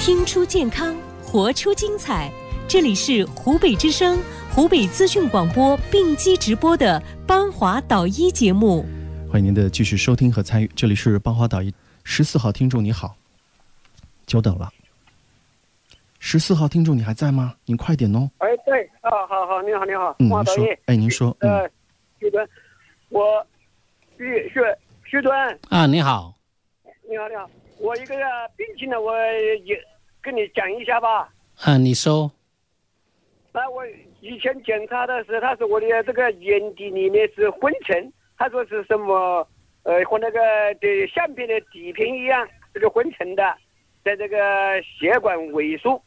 听出健康，活出精彩。这里是湖北之声、湖北资讯广播并机直播的邦华导医节目。欢迎您的继续收听和参与。这里是邦华导医，十四号听众你好，久等了。十四号听众你还在吗？您快点哦。哎，对，啊，好好，你好，你好，嗯，邦华导医您说，，哎，您说，嗯，呃，徐端，我徐徐徐端，啊，你好，你好，你好，我一个病情呢，我也跟你讲一下吧。啊，你说，那我以前检查的是，他说我的这个眼底里面是昏沉，他说是什么？呃，和那个的相片的底片一样，这个昏沉的，在这个血管萎缩。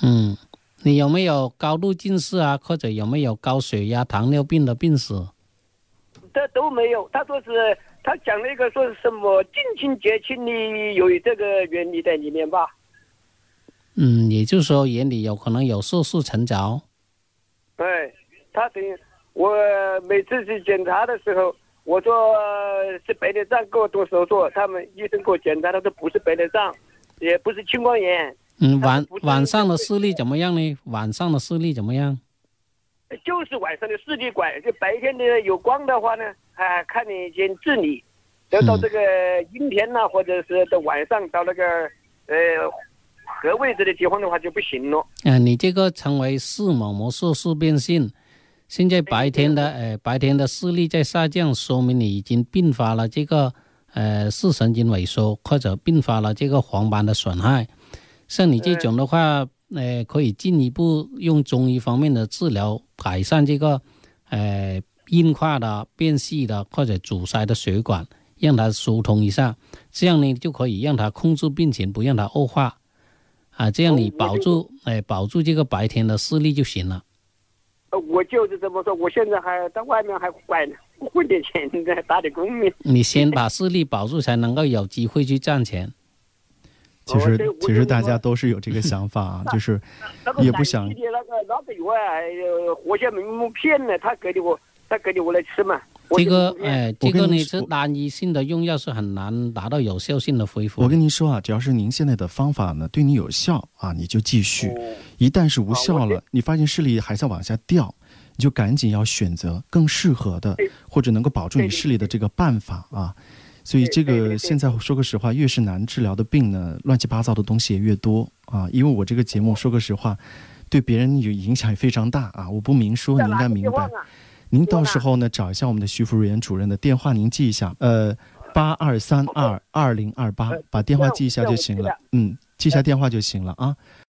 嗯，你有没有高度近视啊，或者有没有高血压、糖尿病的病史？这都没有。他说是，他讲了一个说是什么近亲结亲里有这个原理在里面吧？嗯，也就是说眼里有可能有色素沉着。对，他等于我每次去检查的时候，我说呃是白内障给我动手术，他们医生给我检查，他说不是白内障，也不是青光眼，嗯，晚晚上的视力怎么样呢？晚上的视力怎么样？就是晚上的视力管，就白天的有光的话呢，啊看得见治理。要到这个阴天呐、或者是到晚上到那个呃合位置的地方的话就不行了。啊，你这个称为视网膜色素变性。现在白天的呃白天的视力在下降，说明你已经并发了这个呃视神经萎缩，或者并发了这个黄斑的损害。像你这种的话，呃，可以进一步用中医方面的治疗改善这个呃硬化的、变细的或者阻塞的血管，让它疏通一下，这样呢就可以让它控制病情，不让它恶化。啊，这样你保住，哎、保住这个白天的视力就行了。呃我就是这么说，我现在还在外面还管混点钱在打点工呢。你先把视力保住，才能够有机会去赚钱。其实其实大家都是有这个想法啊，就是也不想陕西的那个那个药啊，呃活血明目片呢，他给的我，他给你我来吃嘛。这个哎，这个呢你是单一性的用药是很难达到有效性的恢复。我跟您说啊，只要是您现在的方法呢对你有效啊，你就继续；哦一旦是无效了，你发现视力还在往下掉，你就赶紧要选择更适合的或者能够保住你视力的这个办法啊。所以这个现在说个实话，越是难治疗的病呢，乱七八糟的东西也越多啊。因为我这个节目说个实话，对别人有影响也非常大啊。我不明说，你应该明白。啊您到时候呢找一下我们的徐福瑞主任的电话，您记一下，呃，八二三二二零二八，把电话记一下就行了。嗯，记一下电话就行了啊。